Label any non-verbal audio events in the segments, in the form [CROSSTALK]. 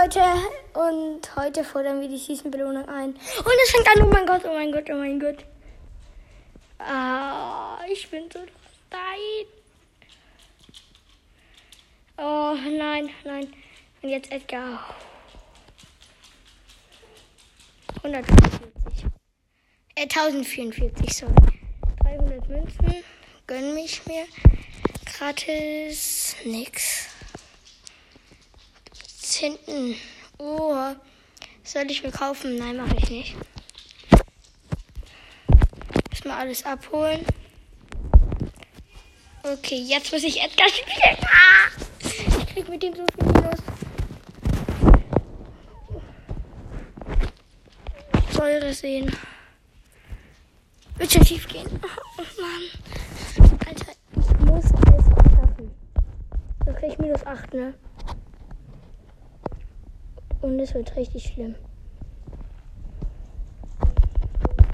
Leute, und heute fordern wir die Season-Belohnung ein. Und es fängt an, oh mein Gott, oh mein Gott, oh mein Gott. Ah, ich bin so nein. Oh, nein, nein. Und jetzt Edgar. 144. Äh, 1044, sorry. 300 Münzen. Gönn mich mir. Gratis. Nix. Hinten. Oh. Soll ich mir kaufen? Nein, mache ich nicht. Erstmal alles abholen. Okay, jetzt muss ich Edgar spielen. Ah! Ich krieg mit dem so viel Minus. Säure sehen. Wird schon schief gehen. Oh Mann. Alter, ich muss es schaffen. Dann krieg ich minus 8, ne? Und es wird richtig schlimm.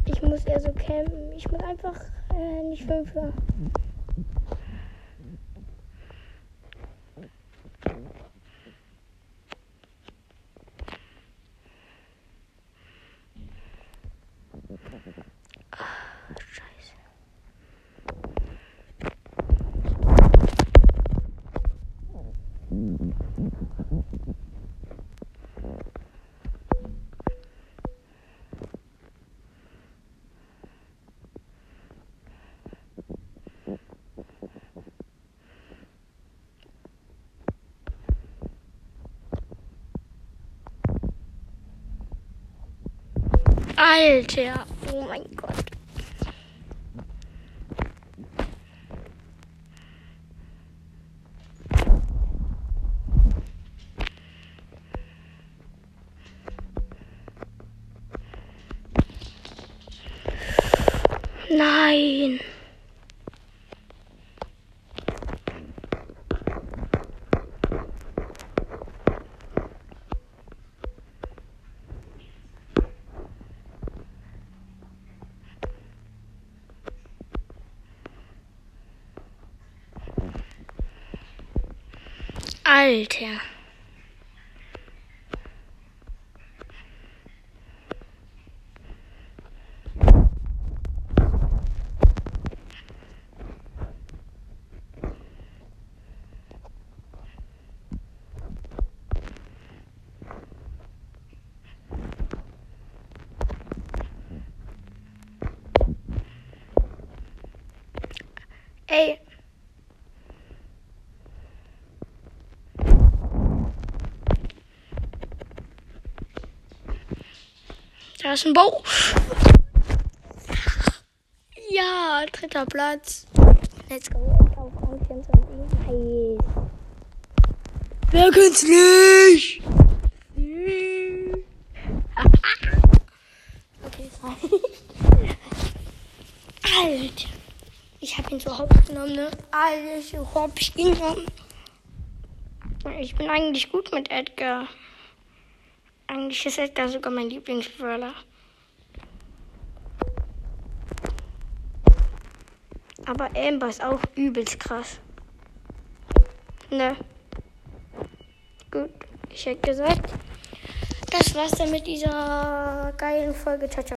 Ich muss eher so campen. Ich muss einfach äh, nicht fünfer. Scheiße. [LAUGHS] Alter, oh mein Gott. Nein. Alter. Ey. Da ist ein Bauch. Ja, dritter Platz. Let's go. Auf Rang 24. Nice. Wer kennt's nicht? okay, sorry. Alter. Ich hab ihn so hops genommen, ne? Alter, so hops genommen. Ich bin eigentlich gut mit Edgar. Eigentlich ist Edgar sogar mein Lieblingsbrawler. Aber Amber ist auch übelst krass. Ne? Gut, ich hätte gesagt, das war's dann mit dieser geilen Folge. Ciao, ciao.